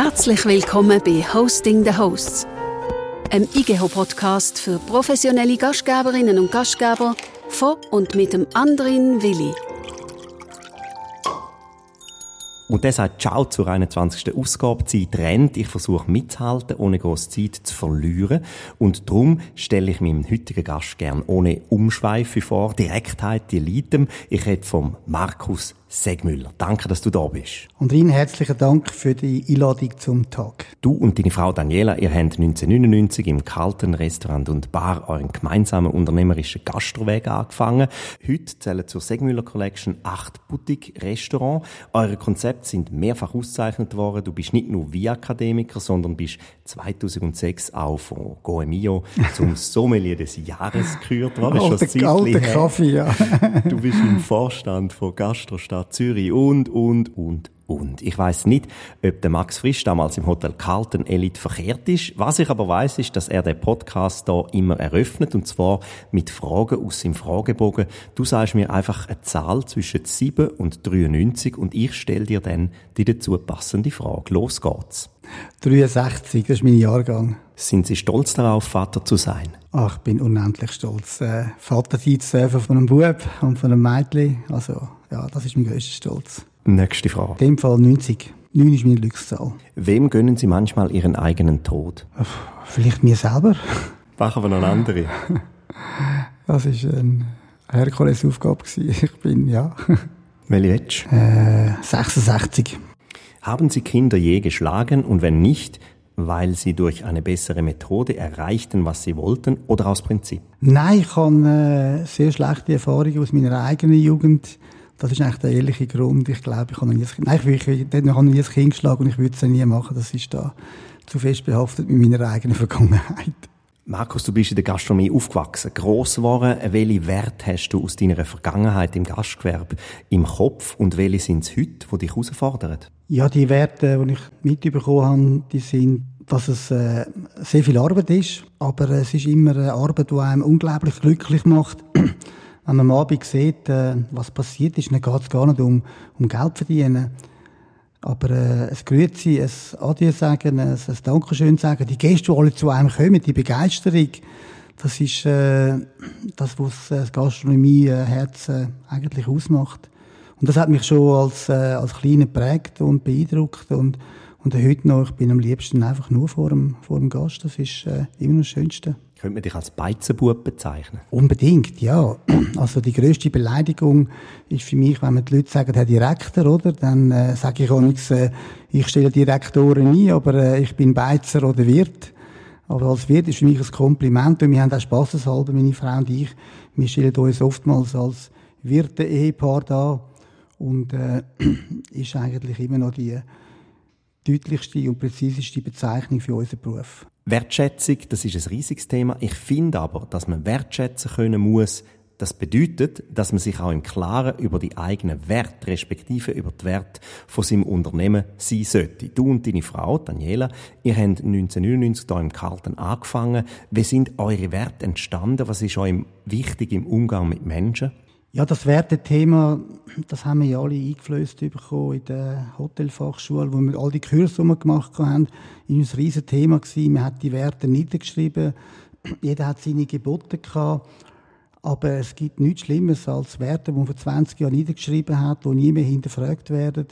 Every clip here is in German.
Herzlich willkommen bei Hosting the Hosts, einem IGEHO-Podcast für professionelle Gastgeberinnen und Gastgeber von und mit dem Andrin Willi. Und der sagt Ciao zur 21. Ausgabe. Zeit rennt. Ich versuche mitzuhalten, ohne große Zeit zu verlieren. Und darum stelle ich meinem heutigen Gast gern ohne Umschweife vor. Direktheit, die Liedem. Ich rede vom Markus Segmüller. Danke, dass du da bist. Und Ihnen herzlichen Dank für die Einladung zum Tag. Du und deine Frau Daniela, ihr habt 1999 im Kalten Restaurant und Bar euren gemeinsamen unternehmerischen Gastroweg angefangen. Heute zählen zur Segmüller Collection acht Boutique-Restaurants. Eure Konzepte sind mehrfach ausgezeichnet worden. Du bist nicht nur wie Akademiker, sondern bist 2006 auch von Goemio zum Sommelier des Jahres gekürt worden. Alter, alter Kaffee, ja. du bist im Vorstand von Gastrostadt Stadt Zürich und, und, und, und. Ich weiß nicht, ob der Max Frisch damals im Hotel Carlton Elite verkehrt ist. Was ich aber weiß, ist, dass er den Podcast da immer eröffnet und zwar mit Fragen aus seinem Fragebogen. Du sagst mir einfach eine Zahl zwischen 7 und 93 und ich stelle dir dann die dazu passende Frage. Los geht's. 63, das ist mein Jahrgang. Sind Sie stolz darauf, Vater zu sein? Ach, ich bin unendlich stolz. Äh, Vater sein zu dürfen von einem Bub und von einem Mädchen. Also, ja, das ist mein grösster Stolz. Nächste Frage. In dem Fall 90. 9 ist meine Glückszahl. Wem gönnen Sie manchmal Ihren eigenen Tod? Vielleicht mir selber. Machen wir noch andere. Das war eine Herkulesaufgabe. Ich bin, ja. Welche willst Äh, 66. Haben Sie Kinder je geschlagen und wenn nicht, weil sie durch eine bessere Methode erreichten, was sie wollten oder aus Prinzip? Nein, ich habe äh, sehr schlechte Erfahrungen aus meiner eigenen Jugend. Das ist eigentlich der ehrliche Grund. Ich glaube, ich habe noch nie, ein, nein, ich, ich, ich habe nie ein Kind geschlagen und ich würde es nie machen. Das ist da zu fest behaftet mit meiner eigenen Vergangenheit. Markus, du bist in der Gastronomie aufgewachsen, gross geworden. Welche Werte hast du aus deiner Vergangenheit im Gastgewerbe im Kopf und welche sind es heute, die dich herausfordern? Ja, die Werte, die ich mitbekommen habe, die sind, dass es äh, sehr viel Arbeit ist, aber es ist immer eine Arbeit, die einem unglaublich glücklich macht. Wenn man am Abend sieht, äh, was passiert ist, dann geht es gar nicht um, um Geld verdienen. Aber äh, es Grüezi, ein Adieu sagen, ein, ein Dankeschön sagen, die Gäste, die alle zu einem kommen, die Begeisterung, das ist äh, das, was das Gastronomie-Herz äh, eigentlich ausmacht. Und das hat mich schon als, äh, als Kleiner geprägt und beeindruckt. Und, und heute noch, ich bin am liebsten einfach nur vor dem, vor dem Gast. Das ist äh, immer das Schönste. Könnte man dich als Beizenbub bezeichnen? Unbedingt, ja. Also die grösste Beleidigung ist für mich, wenn man die Leute sagen, Herr Direktor, oder? Dann äh, sage ich auch nichts, äh, ich stelle Direktoren ein, aber äh, ich bin Beizer oder Wirt. Aber als Wirt ist für mich ein Kompliment und wir haben auch spaßeshalber, meine Frau und ich, wir stellen uns oftmals als Wirte-Ehepaar da und äh, ist eigentlich immer noch die deutlichste und präziseste Bezeichnung für unseren Beruf. Wertschätzung, das ist ein riesiges Thema. Ich finde aber, dass man wertschätzen können muss. Das bedeutet, dass man sich auch im Klaren über die eigenen Werte, respektive über die Werte von seinem Unternehmen sein sollte. Du und deine Frau, Daniela, ihr habt 1999 hier im Carlton angefangen. Wie sind eure Werte entstanden? Was ist euch wichtig im Umgang mit Menschen? Ja, das Wertethema, das haben wir ja alle eingeflößt bekommen in der Hotelfachschule, wo wir all die Kurse gemacht haben. War ein riesen Thema. Man hat die Werte niedergeschrieben. Jeder hat seine Gebote gehabt. Aber es gibt nichts Schlimmeres als Werte, die man vor 20 Jahren niedergeschrieben hat, die nie mehr hinterfragt werden.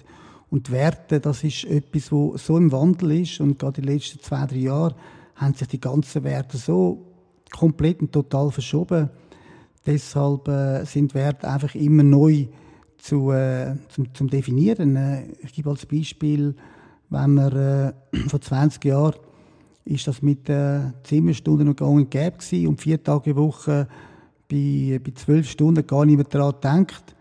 Und die Werte, das ist etwas, wo so im Wandel ist. Und gerade in den letzten zwei, drei Jahren haben sich die ganzen Werte so komplett und total verschoben. Deshalb äh, sind Werte einfach immer neu zu, äh, zum, zum Definieren. Äh, ich gebe als Beispiel, wenn man äh, vor 20 Jahren ist das mit äh, Zimmerstunden noch gang und gäbe gewesen und vier Tage Woche bei, bei zwölf Stunden gar nicht mehr daran denkt.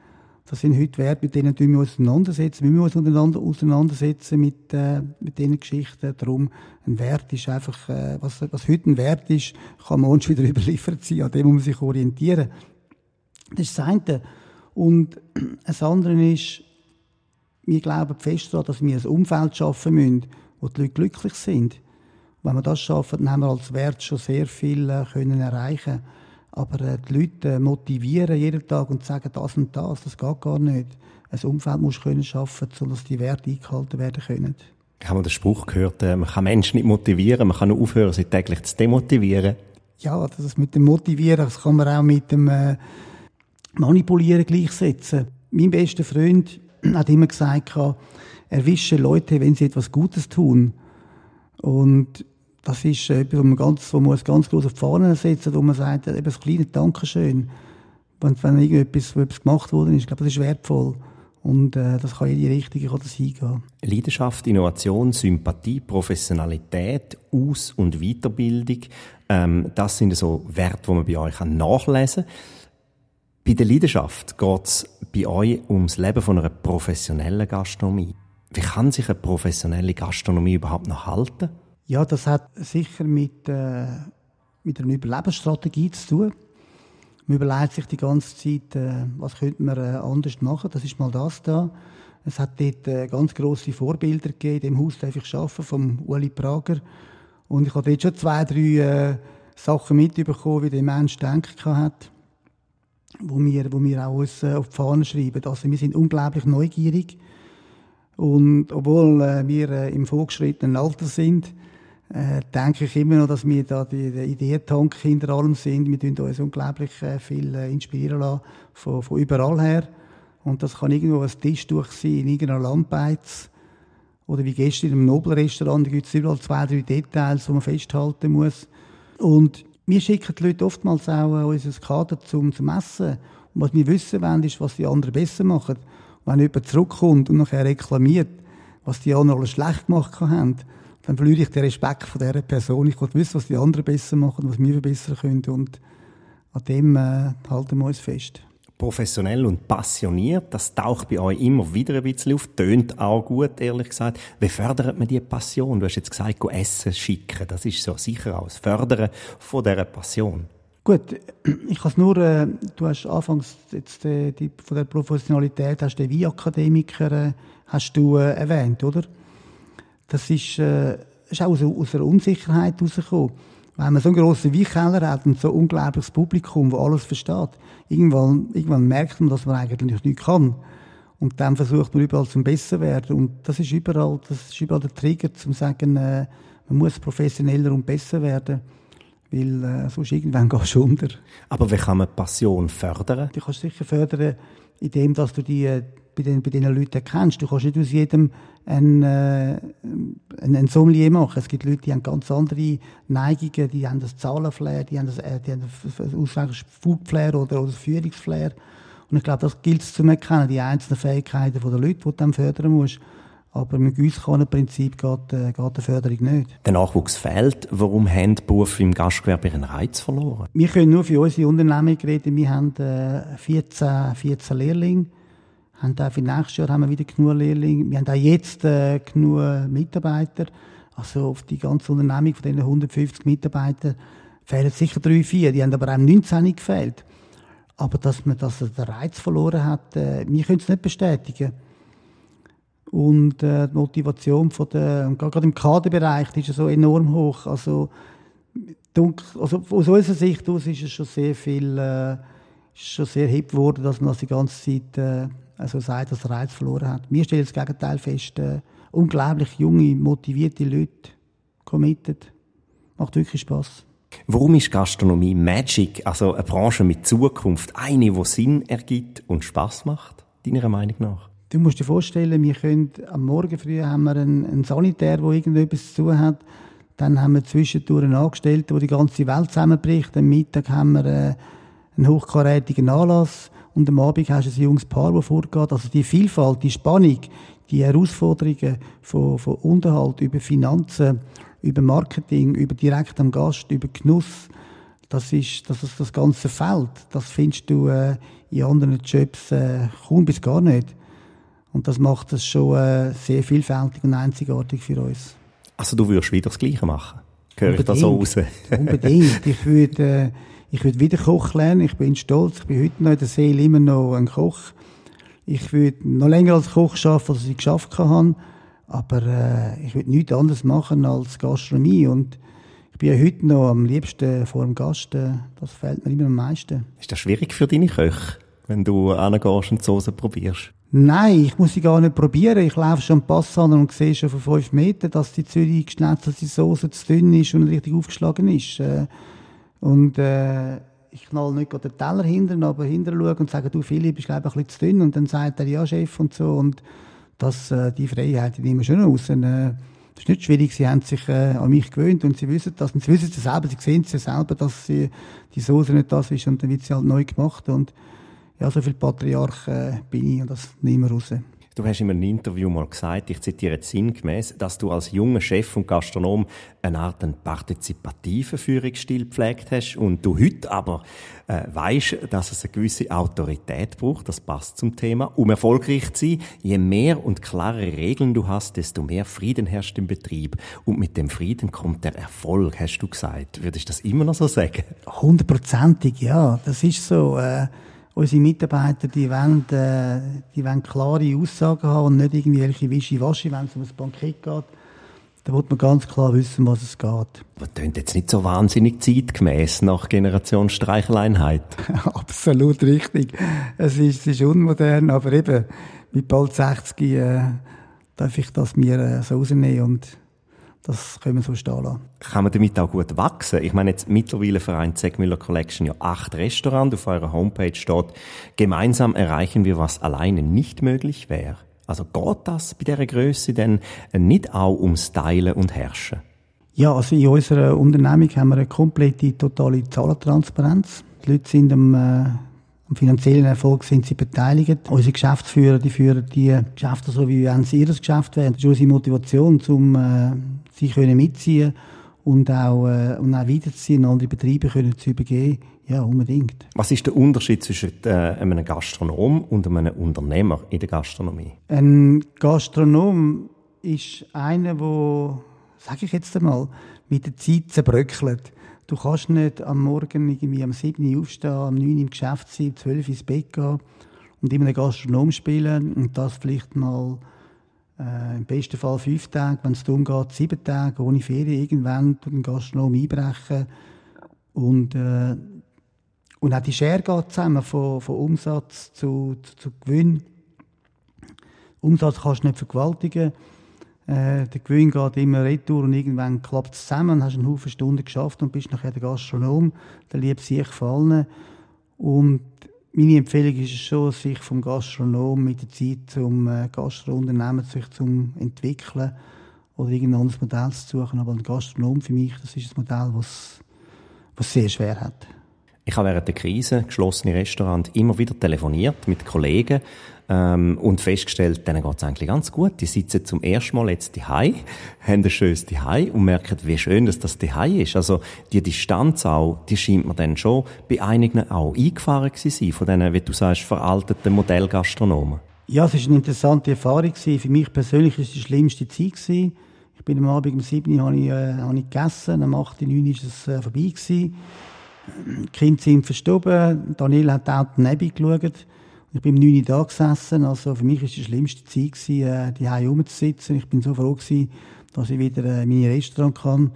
Das sind heute Werte, mit denen wir uns auseinandersetzen. Wir müssen uns auseinandersetzen mit, äh, mit diesen Geschichten. Darum, ein Wert ist einfach, äh, was, was heute ein Wert ist, kann man uns wieder überliefert sein. An dem muss man sich orientieren. Das ist das eine. Und das andere ist, wir glauben fest daran, dass wir ein Umfeld schaffen müssen, wo die Leute glücklich sind. wenn wir das schaffen, dann haben wir als Wert schon sehr viel äh, können erreichen aber äh, die Leute motivieren jeden Tag und sagen das und das, das geht gar nicht. Ein Umfeld muss können schaffen, sodass die Werte eingehalten werden können. Ich habe mal den Spruch gehört, äh, man kann Menschen nicht motivieren, man kann nur aufhören, sie täglich zu demotivieren. Ja, das mit dem Motivieren, das kann man auch mit dem äh, Manipulieren gleichsetzen. Mein bester Freund hat immer gesagt, erwische Leute, wenn sie etwas Gutes tun. Und das ist etwas, wo man, ganz, wo man ganz groß auf die Fahne setzen wo man sagt, eben das kleine Dankeschön. Wenn, wenn irgendetwas, etwas gemacht wurde, ist, glaube, das ist wertvoll. Und äh, das kann in die Richtung kann das hingehen. Leidenschaft, Innovation, Sympathie, Professionalität, Aus- und Weiterbildung, ähm, das sind so Werte, die man bei euch nachlesen kann. Bei der Leidenschaft geht es bei euch ums Leben von einer professionellen Gastronomie. Wie kann sich eine professionelle Gastronomie überhaupt noch halten? Ja, das hat sicher mit, äh, mit einer Überlebensstrategie zu tun. Man überlegt sich die ganze Zeit, äh, was könnte man äh, anders machen. Das ist mal das da. Es hat dort äh, ganz grosse Vorbilder gegeben. In dem Haus darf ich arbeiten, vom Uli Prager. Und ich habe dort schon zwei, drei äh, Sachen mitbekommen, wie der Mensch denken hat, wo wir, wo wir auch uns äh, auf die Fahnen schreiben. Also wir sind unglaublich neugierig. Und obwohl äh, wir im vorgeschrittenen Alter sind, äh, denke ich immer noch, dass wir da die, die Ideentank hinter allem sind. Wir tun uns unglaublich äh, viel äh, inspirieren lassen von, von überall her. Und das kann irgendwo ein Tischtuch sein, in irgendeiner Lammbeiz. Oder wie gestern im Nobelrestaurant, da gibt es überall zwei, drei Details, die man festhalten muss. Und wir schicken die Leute oftmals auch äh, unser Kader zum, zum Essen. Und was wir wissen wollen, ist, was die anderen besser machen. Wenn jemand zurückkommt und nachher reklamiert, was die anderen alles schlecht gemacht haben, dann verliere ich den Respekt von dieser Person. Ich will wissen, was die anderen besser machen, was wir verbessern können. Und an dem äh, halten wir uns fest. Professionell und passioniert, das taucht bei euch immer wieder ein bisschen auf, tönt auch gut, ehrlich gesagt. Wie fördert man diese Passion? Du hast jetzt gesagt, go essen schicken, das ist so sicher das Fördern von dieser Passion. Gut, ich kann nur, äh, du hast anfangs jetzt äh, die, von der Professionalität, hast den Wie-Akademiker äh, hast du äh, erwähnt, oder? Das ist, äh, ist auch aus, aus einer Unsicherheit herausgekommen. Wenn man so einen grossen Weinkeller hat und so ein unglaubliches Publikum, das alles versteht, irgendwann, irgendwann merkt man, dass man eigentlich nichts kann. Und dann versucht man überall zum besser werden. Und das ist überall, das ist überall der Trigger, zum sagen, äh, man muss professioneller und besser werden. Weil äh, sonst irgendwann gehst du unter. Aber wie kann man Passion fördern? Du kannst sicher fördern, indem dass du die äh, bei den, bei den Leuten kennst. Du kannst nicht aus jedem ein, äh, ein, ein Sommelier machen. Es gibt Leute, die haben ganz andere Neigungen, die haben das Zahlenflair, die haben das, äh, die haben das Foodflair oder, oder das Führungsflair. Und ich glaube, das gilt es zu erkennen, die einzelnen Fähigkeiten der Leute, die du dann fördern musst. Aber mit Prinzip geht, äh, geht die Förderung nicht. Der Nachwuchs fehlt. Warum haben die Berufe im Gastgewerbe ihren Reiz verloren? Wir können nur für unsere Unternehmung reden. Wir haben äh, 14, 14 Lehrlinge haben auch für nächstes Jahr haben wir wieder genug Lehrlinge. Wir haben auch jetzt äh, genug Mitarbeiter. Also auf die ganze Unternehmung von diesen 150 Mitarbeitern fehlen sicher drei, vier. Die haben aber auch 19 gefehlt. Aber dass man dass den Reiz verloren hat, äh, wir können es nicht bestätigen. Und äh, die Motivation von der, gerade im Kaderbereich ist so enorm hoch. Also, also aus unserer Sicht aus ist es schon sehr viel, äh, schon sehr hip geworden, dass man das die ganze Zeit äh, also sagt, dass er Reiz verloren hat. Wir stellen das Gegenteil fest. Äh, unglaublich junge, motivierte Leute, committed. Macht wirklich Spaß. Warum ist Gastronomie Magic, also eine Branche mit Zukunft, eine, die Sinn ergibt und Spaß macht, deiner Meinung nach? Du musst dir vorstellen, wir können am Morgen früh haben wir einen, einen Sanitär, der irgendetwas zu tun hat. Dann haben wir zwischendurch einen Angestellten, der die ganze Welt zusammenbricht. Am Mittag haben wir äh, einen hochkarätigen Anlass und am Abend hast du ein junges Paar, das vorgeht. Also die Vielfalt, die Spannung, die Herausforderungen von, von Unterhalt über Finanzen, über Marketing, über direkt am Gast, über Genuss, das ist das, ist das ganze Feld. Das findest du äh, in anderen Jobs äh, kaum bis gar nicht. Und das macht es schon äh, sehr vielfältig und einzigartig für uns. Also du würdest wieder das Gleiche machen? Höre ich das so raus? Unbedingt. Ich würde... Äh, ich würde wieder Koch lernen. Ich bin stolz. Ich bin heute noch in der Seele immer noch ein Koch. Ich würde noch länger als Koch arbeiten, als ich geschafft habe. Aber äh, ich würde nichts anderes machen als Gastronomie. Und ich bin ja heute noch am liebsten vor dem Gast. Äh, das fällt mir immer am meisten. Ist das schwierig für deine Köche, wenn du angehst und die Soße probierst? Nein, ich muss sie gar nicht probieren. Ich laufe schon Pass an und sehe schon von fünf Metern, dass die Zürich geschnetzelte Soße zu dünn ist und richtig aufgeschlagen ist. Äh, und äh, ich knall nicht den Teller hinten, aber hinter schaue und sage, du Philipp, ist glaube ich ein bisschen zu dünn. Und dann sagt er, ja Chef und so. Und das, äh, die Freiheit, die nehmen wir schon raus. Und, äh, das ist nicht schwierig, sie haben sich äh, an mich gewöhnt und sie wissen das. Und sie wissen es selber, sie sehen es ja selber, dass sie, die Soße nicht das ist und dann wird sie halt neu gemacht. Und ja, so viel Patriarch äh, bin ich und das nehmen wir raus. Du hast in einem Interview mal gesagt, ich zitiere sinngemäß, dass du als junger Chef und Gastronom eine Art einen partizipativen Führungsstil gepflegt hast und du heute aber äh, weißt, dass es eine gewisse Autorität braucht, das passt zum Thema, um erfolgreich zu sein. Je mehr und klarere Regeln du hast, desto mehr Frieden herrscht im Betrieb und mit dem Frieden kommt der Erfolg, hast du gesagt. Würdest du das immer noch so sagen? Hundertprozentig, ja, das ist so. Äh unsere Mitarbeiter, die wollen, äh, die wollen klare Aussagen haben und nicht irgendwelche Wischiwaschi, wenn es um ein Bankett geht. Da wird man ganz klar wissen, was es geht. Das klingt jetzt nicht so wahnsinnig zeitgemäß nach Generation Streicheleinheit. Absolut richtig. Es ist, es ist unmodern, aber eben mit bald 60 äh, darf ich das mir äh, so rausnehmen und das können wir so stehen lassen. Kann man damit auch gut wachsen? Ich meine, jetzt mittlerweile vereint Zegmüller Collection ja acht Restaurants. Auf eurer Homepage steht, gemeinsam erreichen wir, was alleine nicht möglich wäre. Also geht das bei dieser Größe denn nicht auch ums Teilen und Herrschen? Ja, also in unserer Unternehmung haben wir eine komplette, totale Zahlentransparenz. Die Leute sind am äh, am finanziellen Erfolg sind sie beteiligt. Unsere Geschäftsführer, die führen die Geschäfte so, wie wenn sie ihr Geschäft wären. Das ist unsere Motivation, um äh, sie können mitziehen und auch, äh, und auch weiterzuziehen, andere Betriebe können zu übergeben. Ja, unbedingt. Was ist der Unterschied zwischen äh, einem Gastronom und einem Unternehmer in der Gastronomie? Ein Gastronom ist einer, der, sage ich jetzt einmal, mit der Zeit zerbröckelt. Du kannst nicht am Morgen irgendwie am 7 Uhr aufstehen, am 9 Uhr im Geschäft sein, um 12 Uhr ins Bett gehen und immer einen Gastronom spielen und das vielleicht mal äh, im besten Fall fünf Tage, wenn es darum geht, sieben Tage ohne Ferien irgendwann den Gastronom einbrechen und äh, und auch die Schere geht zusammen von, von Umsatz zu, zu, zu Gewinn. Umsatz kannst du nicht vergewaltigen. Äh, der Gewinn geht immer retour und irgendwann klappt es zusammen, hast einen Haufen Stunden geschafft und bist nachher der Gastronom, der liebt sich vor Und meine Empfehlung ist es schon, sich vom Gastronom mit der Zeit zum äh, Gastrounternehmen sich zum entwickeln oder irgendein anderes Modell zu suchen. Aber ein Gastronom für mich, das ist ein Modell, was, was sehr schwer hat. Ich habe während der Krise geschlossene Restaurant immer wieder telefoniert mit Kollegen ähm, und festgestellt, denen geht es eigentlich ganz gut. Die sitzen zum ersten Mal jetzt daheim, haben ein schönes daheim und merken, wie schön dass das daheim ist. Also die Distanz auch, die scheint mir dann schon bei einigen auch eingefahren zu sein, von diesen, wie du sagst, veralteten Modellgastronomen. Ja, es war eine interessante Erfahrung. Für mich persönlich war es die schlimmste Zeit. Ich bin am Abend um 7 Uhr habe ich, äh, habe ich gegessen, am 8 Uhr, 9 Uhr war es äh, vorbei. Gewesen. Die Kinder sind verstorben. Daniel hat auch daneben geschaut. Ich bin um 9 Uhr da gesessen. Also für mich war die schlimmste Zeit, gewesen, äh, die Hause rumzusitzen. Ich bin so froh, gewesen, dass ich wieder äh, meine Restaurant kann.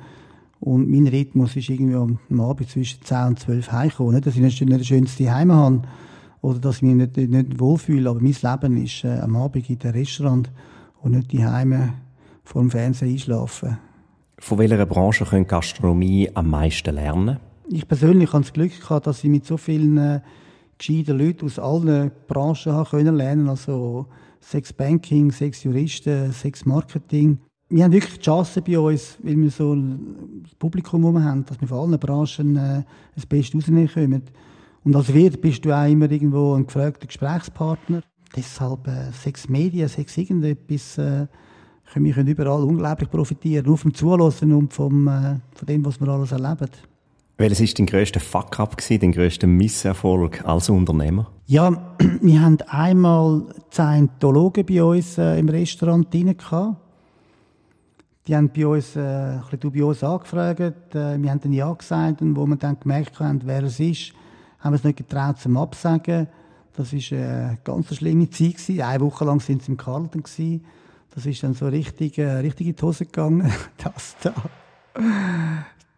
Und mein Rhythmus ist irgendwie am Abend zwischen 10 und 12 heimkommen. Nicht, dass ich nicht ein schönes Heim habe oder dass ich mich nicht, nicht wohlfühle, aber mein Leben ist äh, am Abend in dem Restaurant und nicht die Heime vor dem Fernsehen einschlafen. Von welcher Branche können Gastronomie am meisten lernen? ich persönlich habe das Glück gehabt, dass ich mit so vielen äh, gescheiten Leuten aus allen Branchen habe können lernen, also sechs Banking, sechs Juristen, sechs Marketing. Wir haben wirklich die Chance bei uns, weil wir so ein Publikum um haben, dass wir von allen Branchen äh, das Beste rausnehmen können. Und als Wirt bist du auch immer irgendwo ein gefragter Gesprächspartner. Deshalb äh, sechs Medien, sechs irgendetwas, äh, können wir überall unglaublich profitieren, nur vom Zuhören und vom, äh, von dem, was wir alles erleben. Welches war dein grösster Fuck-up, dein grösster Misserfolg als Unternehmer? Ja, wir haben einmal Scientologen bei uns äh, im Restaurant gehabt. Die haben bei uns, äh, ein bisschen uns angefragt. Äh, wir haben dann Ja gesagt und wo wir dann gemerkt haben, wer es ist, haben wir es nicht getraut zum Absagen. Das war eine ganz schlimme Zeit. Gewesen. Eine Woche lang sind sie im Carlton. Gewesen. Das ist dann so richtig, äh, richtig in die Hose gegangen. Das da.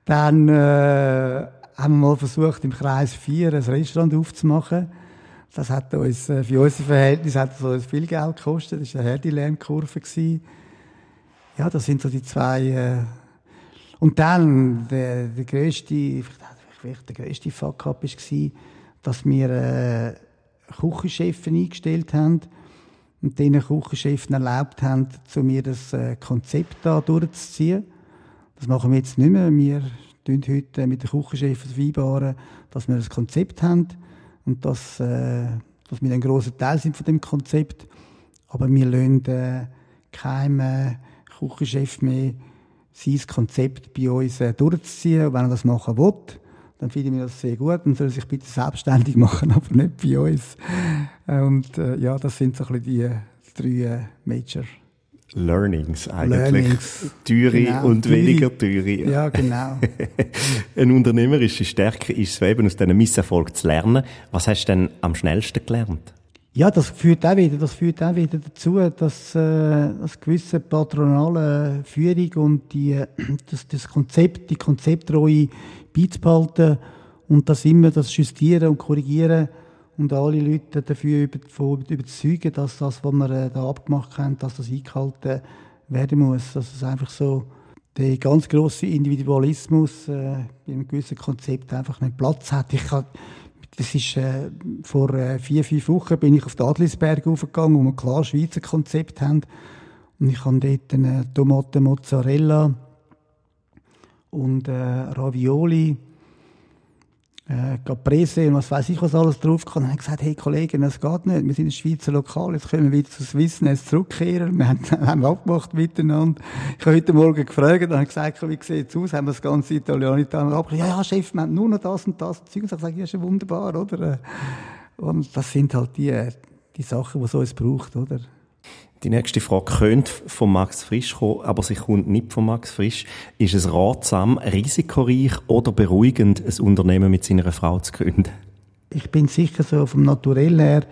Dann äh, haben wir mal versucht, im Kreis 4 ein Restaurant aufzumachen. Das hat uns, äh, für unser Verhältnis hat das uns viel Geld gekostet. Das war eine harte Lernkurve. Ja, das sind so die zwei. Äh und dann, der, der grösste, vielleicht der grösste Fuck-up war, dass wir äh, Küchenchefs eingestellt haben und diesen Küchenchefs erlaubt haben, zu mir das äh, Konzept da durchzuziehen. Das machen wir jetzt nicht mehr. Wir tun heute mit den Küchenchefs vereinbaren, dass wir ein Konzept haben und dass, äh, dass wir ein grosser Teil sind von dem Konzept. Aber wir lassen äh, keinem äh, Küchenchef mehr sein Konzept bei uns äh, durchzuziehen. Und wenn er das machen will, dann finden wir das sehr gut und soll sich bitte selbstständig machen, aber nicht bei uns. Und äh, ja, das sind so ein bisschen die drei äh, Major Learnings eigentlich. Learnings. Teure genau. und Teure. weniger teure. Ja, genau. Eine unternehmerische Stärke ist es eben, aus diesem Misserfolg zu lernen. Was hast du denn am schnellsten gelernt? Ja, das führt auch wieder, das führt auch wieder dazu, dass, äh, das gewisse patronale Führung und die, das, das Konzept, die Konzepttreue beizubehalten und das immer das Justieren und Korrigieren und alle Leute dafür über, überzeugen, dass das, was wir äh, da abgemacht haben, dass das eingehalten werden muss. Dass es einfach so der ganz große Individualismus äh, in einem gewissen Konzept einfach nicht Platz hat. Ich kann, das ist äh, vor äh, vier fünf Wochen bin ich auf den Adlisberg aufgegangen, wo wir klar Schweizer Konzept haben und ich habe dort eine Tomaten Mozzarella und äh, Ravioli äh, Caprese und was weiß ich, was alles drauf kann. Und haben gesagt, hey Kollegen, das geht nicht. Wir sind ein Schweizer Lokal, jetzt können wir wieder zu Swissness zurückkehren. Wir haben, haben abgemacht miteinander. Ich habe heute Morgen gefragt und habe gesagt, wie sieht es aus? Haben wir das ganze Italienitan abgemacht? Ja, ja, Chef, wir haben nur noch das und das. Und ich habe gesagt, ja, ist ja wunderbar, oder? Und das sind halt die, die Sachen, die es uns braucht, oder? Die nächste Frage könnte von Max Frisch kommen, aber sie kommt nicht von Max Frisch. Ist es ratsam, risikoreich oder beruhigend, ein Unternehmen mit seiner Frau zu gründen? Ich bin sicher so vom Naturell her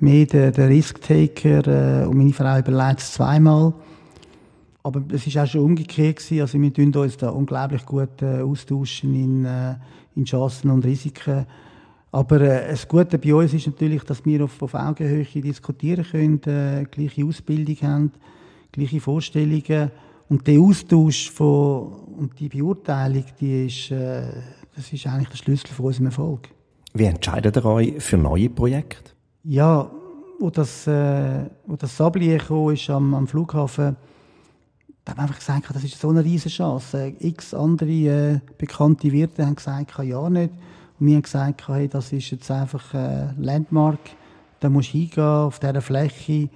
mehr der, der Risk-Taker äh, und meine Frau überlegt es zweimal. Aber es war auch schon umgekehrt gewesen. Also wir tun uns da unglaublich gut äh, austauschen in, äh, in Chancen und Risiken. Aber äh, das Gute bei uns ist natürlich, dass wir auf, auf Augenhöhe diskutieren können, äh, gleiche Ausbildung haben, gleiche Vorstellungen. Und der Austausch von, und die Beurteilung, die ist, äh, das ist eigentlich der Schlüssel für unseren Erfolg. Wie entscheidet ihr euch für neue Projekte? Ja, wo das, äh, wo das Sablier ist am, am Flughafen, da haben wir einfach gesagt, das ist so eine riesige Chance. X andere äh, bekannte Wirte haben gesagt, ja nicht. Und wir haben gesagt, hey, das ist jetzt einfach ein Landmark, da musst du hingehen, auf dieser Fläche.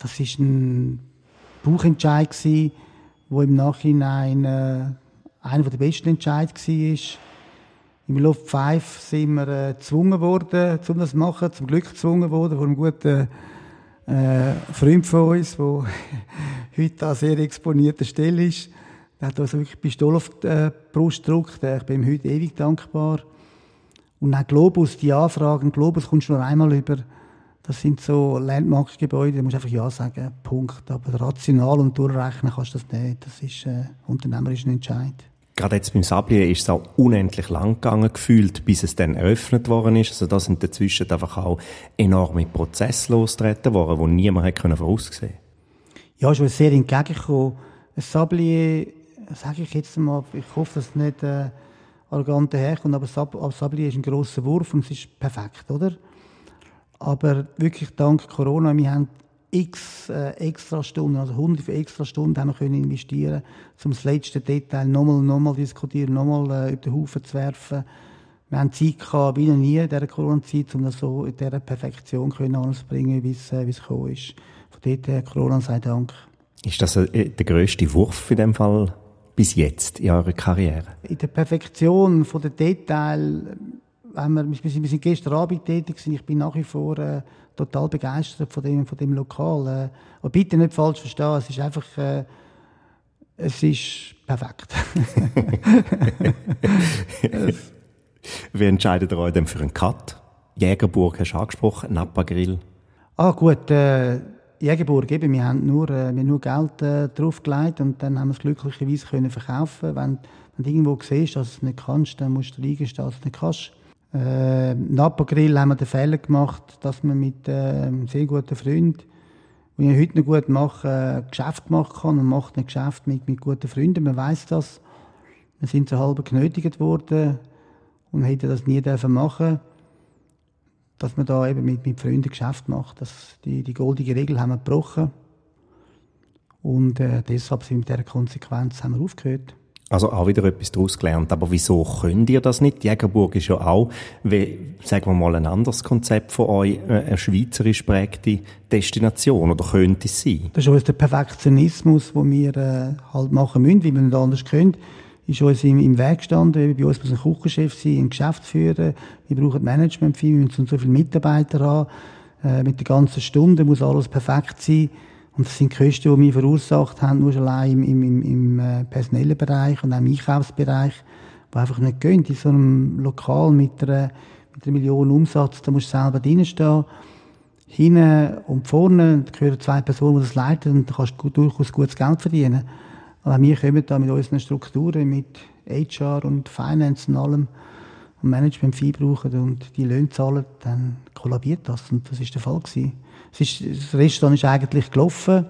Das war ein Bauchentscheid wo im Nachhinein äh, einer der besten Entscheidungen war. Im Luft 5 sind wir äh, gezwungen worden, um das zu machen, zum Glück gezwungen worden von einem guten äh, Freund von uns, der heute an sehr exponierter Stelle ist. Der hat uns wirklich die Pistole auf die äh, Brust gedrückt. Ich bin ihm heute ewig dankbar. Und auch Globus, die Anfragen, Globus kommst du nur einmal über. Das sind so Landmarkgebäude, da musst du einfach Ja sagen, Punkt. Aber rational und durchrechnen kannst du das nicht. Das ist äh, unternehmerischer Entscheid. Gerade jetzt beim Sablier ist es auch unendlich lang gegangen gefühlt, bis es dann eröffnet worden ist. Also da sind dazwischen einfach auch enorme Prozesse losgetreten worden, die niemand hätte voraussehen können. Ja, ist uns sehr entgegengekommen. Ein Sablier, sage ich jetzt mal, ich hoffe, dass es nicht... Äh, arrogant daherkommt, aber Sab Sabli ist ein grosser Wurf und es ist perfekt, oder? Aber wirklich dank Corona, wir haben x äh, extra Stunden, also hunderte extra Stunden haben wir können investieren, um das letzte Detail nochmal, nochmal diskutieren, nochmal äh, über den Haufen zu werfen. Wir haben Zeit gehabt, wie nie in dieser Corona-Zeit, um das so in dieser Perfektion anzubringen, wie es, äh, wie es gekommen ist. Von dort her, Corona sei Dank. Ist das äh, der grösste Wurf in dem Fall bis jetzt in eurer Karriere? In der Perfektion von der Detail, wenn wir, wir, sind, wir sind gestern Abend tätig gewesen, ich bin nach wie vor äh, total begeistert von dem, von dem Lokal. Äh, aber bitte nicht falsch verstehen, es ist einfach, äh, es ist perfekt. Wie entscheidet ihr euch denn für einen Cut? Jägerburg hast du angesprochen, Napa Grill. Ah gut, äh, Jägerburg, eben, wir haben nur, äh, wir nur Geld äh, draufgelegt und dann haben wir es glücklicherweise können verkaufen. Wenn, wenn du irgendwo siehst, dass du es nicht kannst, dann musst du liegen stehen, dass du es nicht kannst. Äh, Napa Grill haben wir den Fehler gemacht, dass wir mit äh, einem sehr guten Freund, den ich heute noch gut mache, äh, Geschäft gemacht haben. Man macht ein Geschäft mit, mit guten Freunden, man weiß das. Wir sind so halb genötigt worden und hätten das nie dürfen machen dass man da eben mit, mit Freunden Geschäft macht. Das, die, die goldige Regel haben wir gebrochen. Und äh, deshalb sind wir mit dieser Konsequenz haben wir aufgehört. Also auch wieder etwas daraus gelernt. Aber wieso könnt ihr das nicht? Jägerburg ist ja auch, wie, sagen wir mal, ein anderes Konzept von euch, äh, eine schweizerisch prägte Destination, oder könnte es sein? Das ist uns der Perfektionismus, den wir äh, halt machen müssen, weil wir nicht anders können ist uns im, im Weg gestanden. Bei uns muss ein Küchenchef sein, ein Geschäftsführer. Wir brauchen Management, wir müssen so viele Mitarbeiter haben. Äh, mit der ganzen Stunde muss alles perfekt sein. Und das sind Kosten, die wir verursacht haben, nur schon allein im, im, im, im äh, personellen Bereich und auch im Einkaufsbereich, die einfach nicht gehen. In so einem Lokal mit einer, mit einer Million Umsatz, da musst du selber drinstehen. Hinten und vorne gehören zwei Personen, die das leiten, und da kannst du durchaus gutes Geld verdienen. Aber wir kommen da mit unseren Strukturen, mit HR und Finance und allem und Management viel brauchen und die Löhne zahlen, dann kollabiert das. Und das ist der Fall gewesen. Es ist, das Restaurant ist eigentlich gelaufen,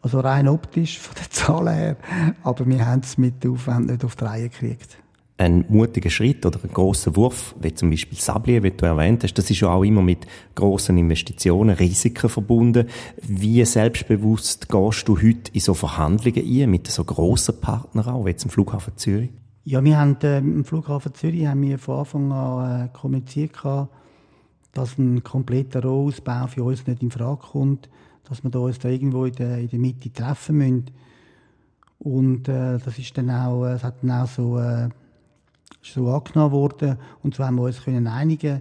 also rein optisch von der Zahl her, aber wir haben es mit Aufwand nicht auf die Reihe gekriegt ein mutiger Schritt oder ein großer Wurf, wie zum Beispiel Sablier, wie du erwähnt hast, das ist ja auch immer mit großen Investitionen, Risiken verbunden. Wie selbstbewusst gehst du heute in so Verhandlungen ein mit so grossen Partnern auch, wie zum Flughafen Zürich? Ja, wir haben äh, im Flughafen Zürich haben wir von Anfang an äh, kommuniziert, dass ein kompletter Rohausbau für uns nicht in Frage kommt, dass wir da uns da irgendwo in der, in der Mitte treffen müssen. Und äh, das ist dann auch, es hat dann auch so äh, ist so angenommen worden. Und so haben wir uns können einigen.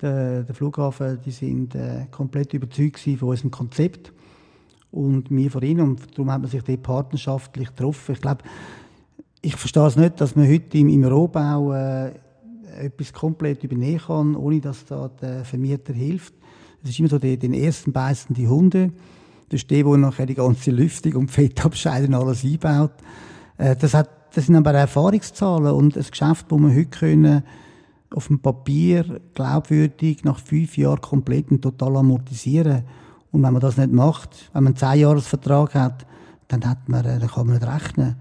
Der, der Flughafen, die sind äh, komplett überzeugt von unserem Konzept und wir von ihnen. Und darum hat man sich dort partnerschaftlich getroffen. Ich glaube, ich verstehe es nicht, dass man heute im, im Rohbau äh, etwas komplett übernehmen kann, ohne dass da der Vermieter hilft. Es ist immer so, die, den ersten beißen die Hunde. Das ist der, der nachher die ganze Lüftung und Fettabscheide und alles einbaut. Äh, das hat das sind aber Erfahrungszahlen und ein Geschäft, wo wir heute können, auf dem Papier glaubwürdig nach fünf Jahren komplett und total amortisieren. Und wenn man das nicht macht, wenn man einen Zehnjahresvertrag hat, dann, hat man, äh, dann kann man nicht rechnen.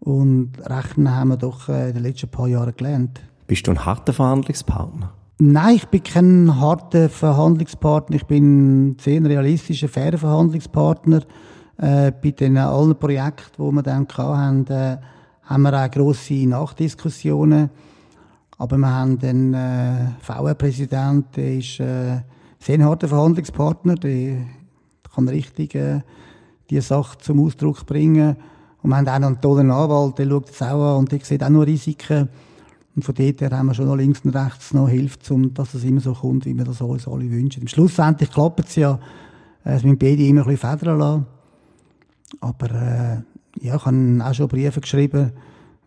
Und rechnen haben wir doch äh, in den letzten paar Jahren gelernt. Bist du ein harter Verhandlungspartner? Nein, ich bin kein harter Verhandlungspartner. Ich bin ein sehr realistischer, fairer Verhandlungspartner. Äh, bei den allen Projekten, die wir dann hatten, äh, haben wir auch grosse Nachdiskussionen. Aber wir haben den äh, VR-Präsident, der ist äh, sehr harter Verhandlungspartner, der kann richtig äh, die Sache zum Ausdruck bringen. Und wir haben auch noch einen tollen Anwalt, der schaut es auch an und der sieht auch noch Risiken. Und von dort her haben wir schon noch links und rechts noch Hilfe, um, dass es immer so kommt, wie wir das uns alle wünschen. Im Schlussendlich klappt es ja. Es müssen beide immer ein bisschen federn lassen. Aber äh, ja, ich habe auch schon Briefe geschrieben,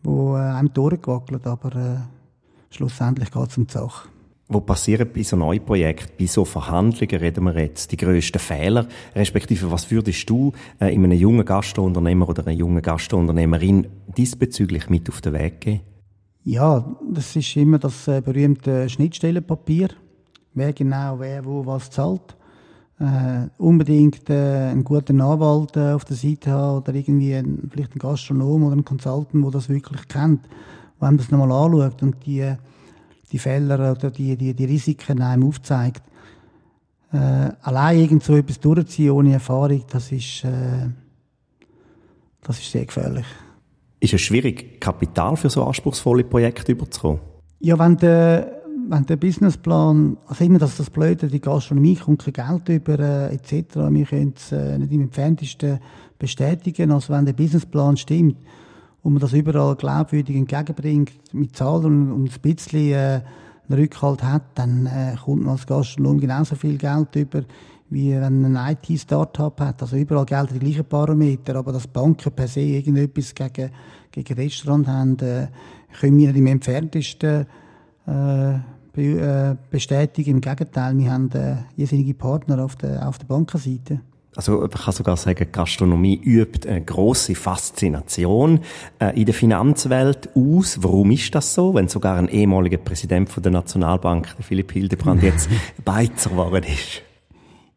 die äh, einem durchgewackelt aber äh, schlussendlich geht es um die Sache. Wo passieren bei so neuen Projekten, bei so Verhandlungen reden wir jetzt, die grössten Fehler, respektive was würdest du äh, in einem jungen Gastunternehmer oder einer jungen Gastunternehmerin diesbezüglich mit auf den Weg geben? Ja, das ist immer das äh, berühmte Schnittstellenpapier. Wer genau, wer wo was zahlt äh, unbedingt äh, einen guten Anwalt äh, auf der Seite haben oder irgendwie ein, vielleicht einen Gastronom oder einen Consultant, der das wirklich kennt, einem das nochmal anschaut und die, die Fehler oder die, die, die Risiken einem aufzeigt. Äh, allein irgend so etwas durchziehen ohne Erfahrung, das ist, äh, das ist sehr gefährlich. Ist es schwierig, Kapital für so anspruchsvolle Projekte überzukommen? Ja, wenn der wenn der Businessplan, also immer das, das Blöde, die Gastronomie kommt kein Geld über, äh, etc., wir können es äh, nicht im entferntesten bestätigen, also wenn der Businessplan stimmt und man das überall glaubwürdig entgegenbringt, mit Zahlen und, und ein bisschen äh, einen Rückhalt hat, dann äh, kommt man als Gastronom genauso viel Geld über, wie wenn ein IT-Startup hat. Also überall gelten die gleichen Parameter, aber dass Banken per se irgendetwas gegen, gegen Restaurant haben, äh, können wir nicht im entferntesten äh, bestätigen. Im Gegenteil, wir haben äh, Partner auf der, auf der Bankenseite. Also man kann sogar sagen, Gastronomie übt eine große Faszination äh, in der Finanzwelt aus. Warum ist das so, wenn sogar ein ehemaliger Präsident von der Nationalbank, der Philipp Hildebrand, jetzt Beizer geworden ist?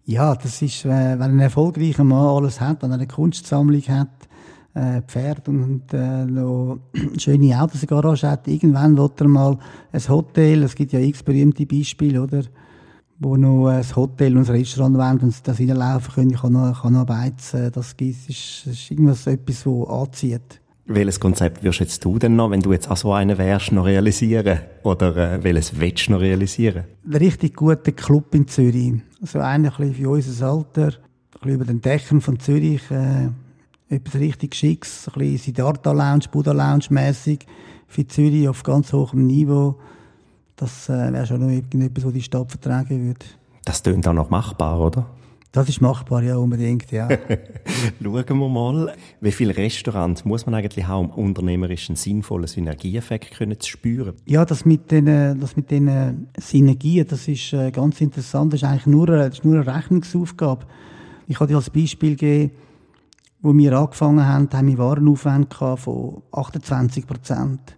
Ja, das ist, äh, wenn ein erfolgreicher Mann alles hat, wenn er eine Kunstsammlung hat, äh, Pferd und äh, noch schöne Autos in der Garage hat, irgendwann wird er mal ein Hotel, es gibt ja x berühmte Beispiele, oder? wo noch ein Hotel und ein Restaurant wollen und das reinlaufen können, ich kann noch, kann noch beizen. Das ist, ist, ist irgendwas etwas, das anzieht. Welches Konzept wirst jetzt du denn noch, wenn du jetzt auch so einen wärst, noch realisieren? Oder äh, welches willst du noch realisieren? Ein richtig guter Club in Zürich. Also einer ein bisschen für unser Alter, ein bisschen über den Dächern von Zürich, äh, etwas richtig Schicks, ein bisschen Siddhartha Lounge, Buddha Lounge mäßig für Zürich auf ganz hohem Niveau. Das äh, wäre schon noch irgendetwas, was die Stadt vertragen würde. Das tönt auch noch machbar, oder? Das ist machbar, ja, unbedingt, ja. Schauen wir mal, wie viele Restaurants muss man eigentlich haben, um unternehmerisch einen sinnvollen Synergieeffekt können zu spüren? Ja, das mit den, das mit den Synergien, das ist äh, ganz interessant. Das ist eigentlich nur, eine, das ist nur eine Rechnungsaufgabe. Ich kann dir als Beispiel geben, wo wir angefangen haben, haben wir Warenaufwand von 28 Prozent.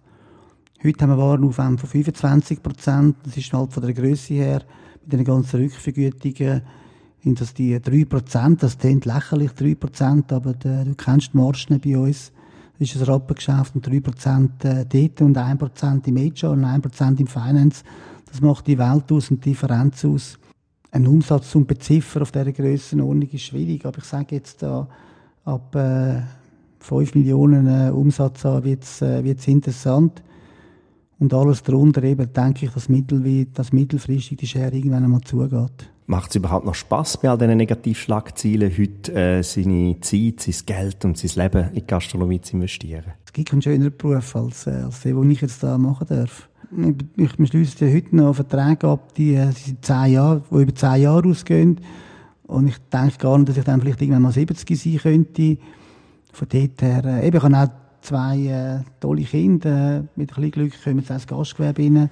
Heute haben wir Warenaufwand von 25 Prozent. Das ist halt von der Größe her, mit den ganzen Rückvergütungen, sind das die 3 Prozent. Das klingt lächerlich, 3 Prozent, aber de, du kennst die Margen bei uns. Das ist ein Rappengeschäft und 3 Prozent äh, dort und 1 Prozent im HR und 1 Prozent im Finance. Das macht die Welt aus und die Differenz aus. Ein Umsatz zum Beziffern auf dieser Grössenordnung ist schwierig, aber ich sage jetzt da, ab äh, 5 Millionen äh, Umsatz wird es äh, interessant. Und alles darunter eben, denke ich, dass, mittel, dass mittelfristig die Schere irgendwann einmal zugeht. Macht es überhaupt noch Spass bei all diesen Negativschlagzielen, heute äh, seine Zeit, sein Geld und sein Leben in die Gastronomie zu investieren? Es gibt keinen schöneren Beruf als, äh, als der, den ich jetzt da machen darf. Ich, ich schließe heute noch Verträge ab, die, äh, zehn Jahre, die über zehn Jahre ausgehen. Und ich denke gar nicht, dass ich dann vielleicht irgendwann mal 70 sein könnte. Von dort her, äh, eben, ich habe auch zwei äh, tolle Kinder. Mit ein bisschen Glück kommen sie ins Gastgewerbe rein.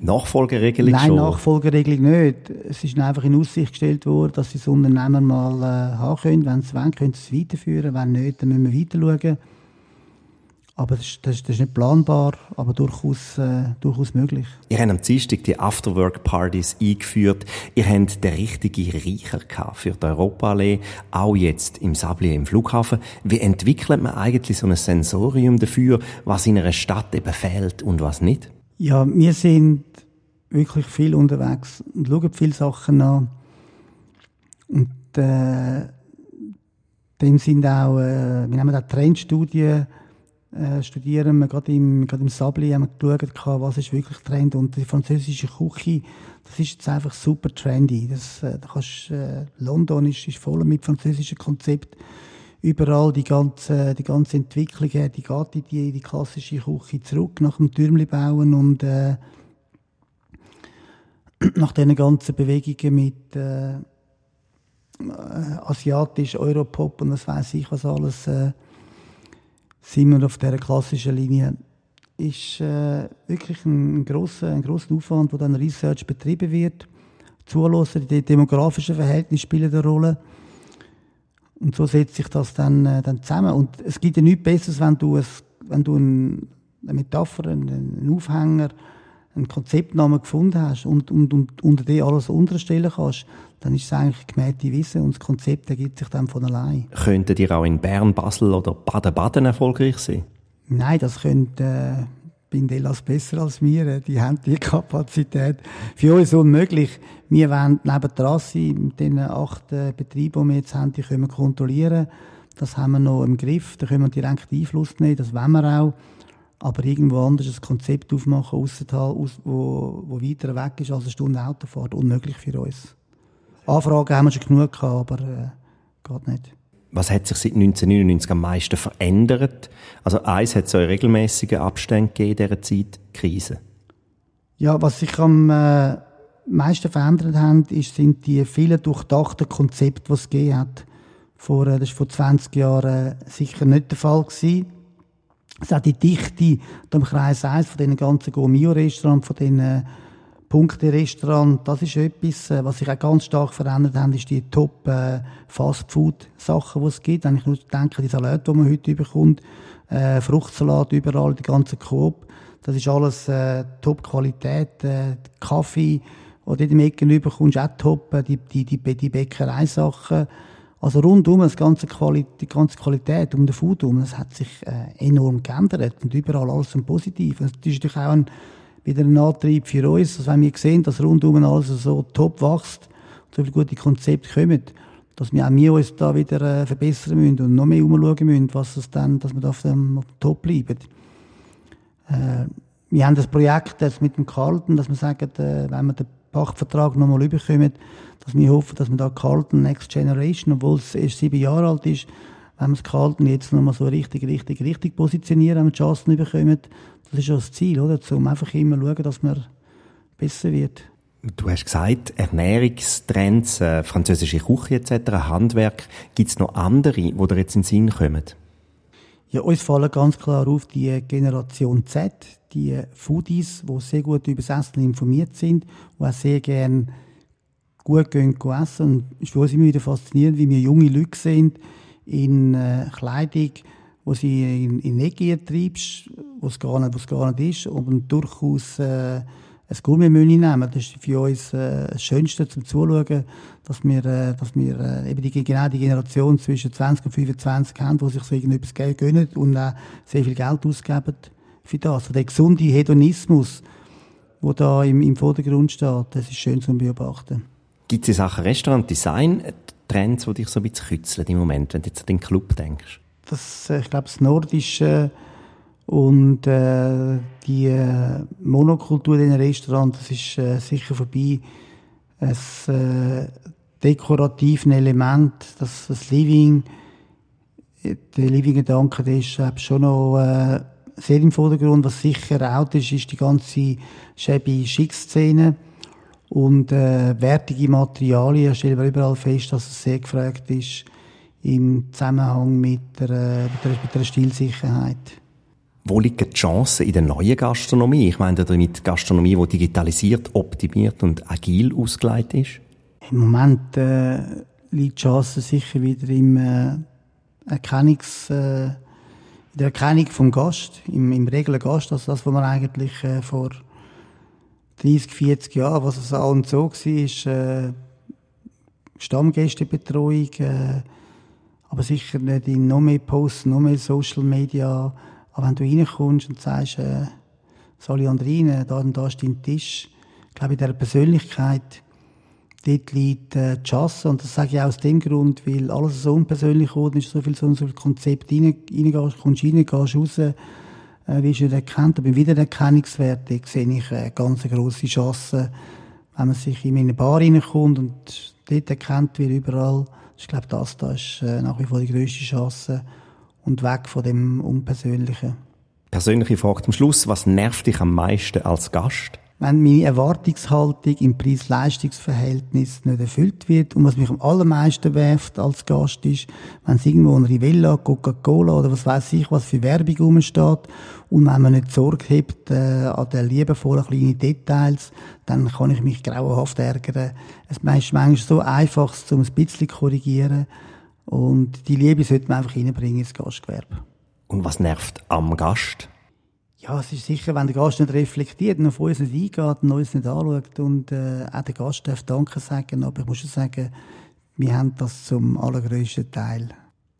Nachfolgeregelung Nein, schon? Nein, Nachfolgeregelung nicht. Es ist einfach in Aussicht gestellt worden, dass sie das Unternehmen mal äh, haben können. Wenn sie wollen, können sie es weiterführen. Wenn nicht, dann müssen wir weiter schauen. Aber das, das, das, ist nicht planbar, aber durchaus, äh, durchaus möglich. Ihr habt am Dienstag die Afterwork-Partys eingeführt. Ihr habt den richtigen Reicher für die Europaallee, auch jetzt im Sablier im Flughafen. Wie entwickelt man eigentlich so ein Sensorium dafür, was in einer Stadt eben fehlt und was nicht? Ja, wir sind wirklich viel unterwegs und schauen viele Sachen an. Und äh, dem sind auch, äh, wir nehmen auch Trendstudien, äh, studieren wir gerade im, gerade im Sabli haben wir geschaut, was ist wirklich Trend und die französische Küche, das ist jetzt einfach super trendy. Das, äh, da kannst, äh, London ist, ist voll mit französischen Konzept. Überall die ganze, die ganze Entwicklung die geht in die, die klassische Küche zurück nach dem Türmli bauen und äh, nach diesen ganzen Bewegungen mit äh, äh, asiatisch, Europop und was weiß ich was alles. Äh, sind wir auf dieser klassischen Linie. Ist äh, wirklich ein grosser, ein grosser Aufwand, wo dann Research betrieben wird. Zulassen, die demografischen Verhältnisse spielen eine Rolle. Und so setzt sich das dann, äh, dann zusammen. Und es gibt ja nichts Besseres, wenn du, ein, wenn du ein, eine Metapher, einen, einen Aufhänger, einen Konzeptnamen gefunden hast und, und, und unter dem alles unterstellen kannst, dann ist es eigentlich gemähte Wissen und das Konzept ergibt sich dann von allein. Könntet ihr auch in Bern, Basel oder Baden-Baden erfolgreich sein? Nein, das könnte äh, Bindelas besser als wir. Die haben die Kapazität. Für uns unmöglich. Wir wollen neben dran sein mit den acht äh, Betrieben, die wir jetzt haben, die können wir kontrollieren. Das haben wir noch im Griff. Da können wir direkt Einfluss nehmen. Das wollen wir auch. Aber irgendwo anders ein Konzept aufmachen, ausserhalb, wo, wo weiter weg ist als eine Stunde Autofahrt, unmöglich für uns. Anfragen haben wir schon genug gehabt, aber äh, geht nicht. Was hat sich seit 1999 am meisten verändert? Also eins hat es ja regelmäßige Abstände gegeben in dieser Zeit, Krise. Ja, was sich am äh, meisten verändert hat, ist, sind die vielen durchdachten Konzepte, die es gegeben hat. Vor, äh, das war vor 20 Jahren äh, sicher nicht der Fall gewesen. Es hat die Dichte im Kreis 1 von diesen ganzen Gourmet-Restaurants, von diesen Punkte-Restaurant, das ist etwas, äh, was sich auch ganz stark verändert hat, ist die top äh, Fast-Food-Sachen, die es gibt. Wenn ich nur denke, die Salate, die man heute bekommt, äh, Fruchtsalat überall, die ganze Coop, das ist alles äh, Top-Qualität. Äh, Kaffee, den du im Ecken bekommst, auch top. Äh, die, die, die, die Bäckereisachen. Also rundum das ganze die ganze Qualität um den Food herum, das hat sich äh, enorm geändert und überall alles im Positiv. Das ist natürlich auch ein, wieder ein Antrieb für uns, dass wenn wir sehen, dass rundum alles so top wächst, so viele gute Konzepte kommen, dass wir auch wir uns da wieder äh, verbessern müssen und noch mehr umschauen müssen, was es dann, dass wir da auf dem, Top bleiben. Äh, wir haben das Projekt jetzt mit dem Carlton, dass wir sagen, äh, wenn wir den Pachtvertrag nochmal überkommen, dass wir hoffen, dass wir da Carlton Next Generation, obwohl es erst sieben Jahre alt ist, wenn wir das Carlton jetzt nochmal so richtig, richtig, richtig positionieren, wenn wir die Chancen überkommen, das ist ja das Ziel, oder? Um einfach immer schauen, dass man besser wird. Du hast gesagt, Ernährungstrends, äh, französische Küche etc., Handwerk. Gibt es noch andere, die dir jetzt in den Sinn kommen? Ja, uns fallen ganz klar auf die Generation Z, die Foodies, die sehr gut über das Essen informiert sind, die auch sehr gerne gut gehen, gehen essen. Und es ist für uns immer wieder faszinierend, wie wir junge Leute sind in äh, Kleidung, wo sie in, in Negier treibst, wo es gar nicht, gar nicht ist, und durchaus äh, ein Gourmet-Menü nehmen. Das ist für uns äh, das Schönste zum Zuschauen, dass wir, äh, dass wir äh, eben die, genau die Generation zwischen 20 und 25 haben, die sich so irgendetwas gönnen und auch sehr viel Geld ausgeben für das. Also der gesunde Hedonismus, der da im, im Vordergrund steht, das ist schön zu beobachten. Gibt es Sachen Restaurant-Design Trends, die dich so ein bisschen kützeln im Moment, wenn du jetzt an den Club denkst? Das, äh, ich glaube, das Nordische und äh, die äh, Monokultur in den Restaurants, das ist äh, sicher vorbei. Es äh, dekorativen Element, das, das Living, der Living-Gedanke, der ist äh, schon noch äh, sehr im Vordergrund. Was sicher auch ist, ist die ganze shabby Schick-Szene und äh, wertige Materialien. Stellen wir überall fest, dass es sehr gefragt ist im Zusammenhang mit der, äh, mit der, mit der Stilsicherheit. Wo liegen die Chancen in der neuen Gastronomie? Ich meine damit Gastronomie, die digitalisiert, optimiert und agil ausgelegt ist? Im Moment äh, liegt die Chance sicher wieder im äh, Erkennungs, äh, in der Erkennung vom Gast, im, im regeln Gast, also das, was man eigentlich äh, vor 30, 40 Jahren, was es an und so war, äh, Stammgästebetreuung, äh, aber sicher nicht in noch mehr Posts, noch mehr Social Media. Aber wenn du reinkommst und sagst, äh, Sali Andrine, da und da ist dein Tisch, ich glaube, in dieser Persönlichkeit, dort liegt äh, die. Und das sage ich auch aus dem Grund, weil alles so unpersönlich geworden ist, so viel so, so viel Konzept rein, reingehst, kommst rein, gehst raus, äh, wirst nicht erkannt. Aber im Wiedererkennungswert sehe ich eine ganz grosse Chance, wenn man sich in eine Bar reinkommt und dort erkannt wird überall, ich glaube, das da ist äh, nach wie vor die grösste Chance und weg von dem Unpersönlichen. Persönliche Frage zum Schluss. Was nervt dich am meisten als Gast? Wenn meine Erwartungshaltung im Preis-Leistungs-Verhältnis nicht erfüllt wird und was mich am allermeisten werft als Gast ist, wenn es irgendwo ein Rivella, Coca-Cola oder was weiß ich, was für Werbung rumsteht und wenn man nicht Sorge hebt äh, an den liebevollen kleinen Details, dann kann ich mich grauenhaft ärgern. Es ist manchmal so einfach, um ein bisschen zu korrigieren und die Liebe sollte man einfach reinbringen ins Gastgewerbe. Und was nervt am Gast? Ja, es ist sicher, wenn der Gast nicht reflektiert und auf uns nicht eingeht und uns nicht anschaut und äh, auch der Gast darf Danke sagen, aber ich muss schon sagen, wir haben das zum allergrößten Teil.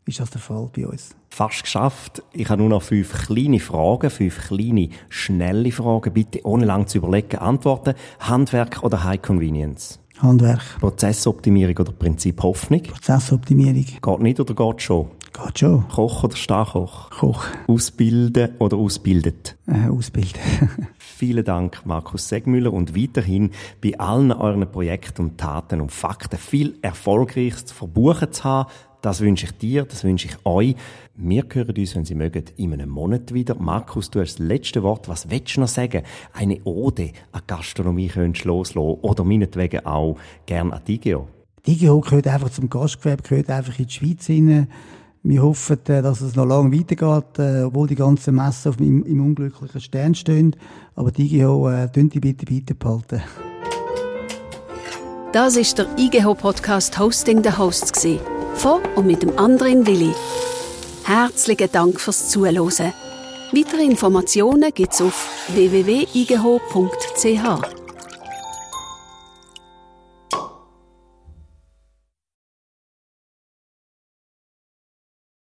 Ist das der Fall bei uns? Fast geschafft. Ich habe nur noch fünf kleine Fragen, fünf kleine, schnelle Fragen. Bitte ohne lang zu überlegen antworten. Handwerk oder High Convenience? Handwerk. Prozessoptimierung oder Prinzip Hoffnung? Prozessoptimierung. Geht nicht oder geht schon? Geht schon. Koch oder Starkoch? Koch. Ausbilden oder ausbildet? Äh, ausbilden. Vielen Dank, Markus Segmüller, und weiterhin bei allen euren Projekten und Taten und Fakten viel Erfolgreiches verbuchen zu haben. Das wünsche ich dir, das wünsche ich euch. Wir hören uns, wenn Sie mögen, in einem Monat wieder. Markus, du hast das letzte Wort. Was willst du noch sagen? Eine Ode an Gastronomie könntest du loslassen oder meinetwegen auch gern an Digeo? Digeo gehört einfach zum Gastgewerbe, gehört einfach in die Schweiz rein Wir hoffen, äh, dass es noch lange weitergeht, äh, obwohl die ganzen Messen auf im, im unglücklichen Stern stehen. Aber die IGH, äh, die bitte beibehalten. Das ist der IGH-Podcast Hosting the Hosts. Von und mit dem anderen Willi. Herzlichen Dank fürs Zuhören. Weitere Informationen gibt es auf www.igh.ch.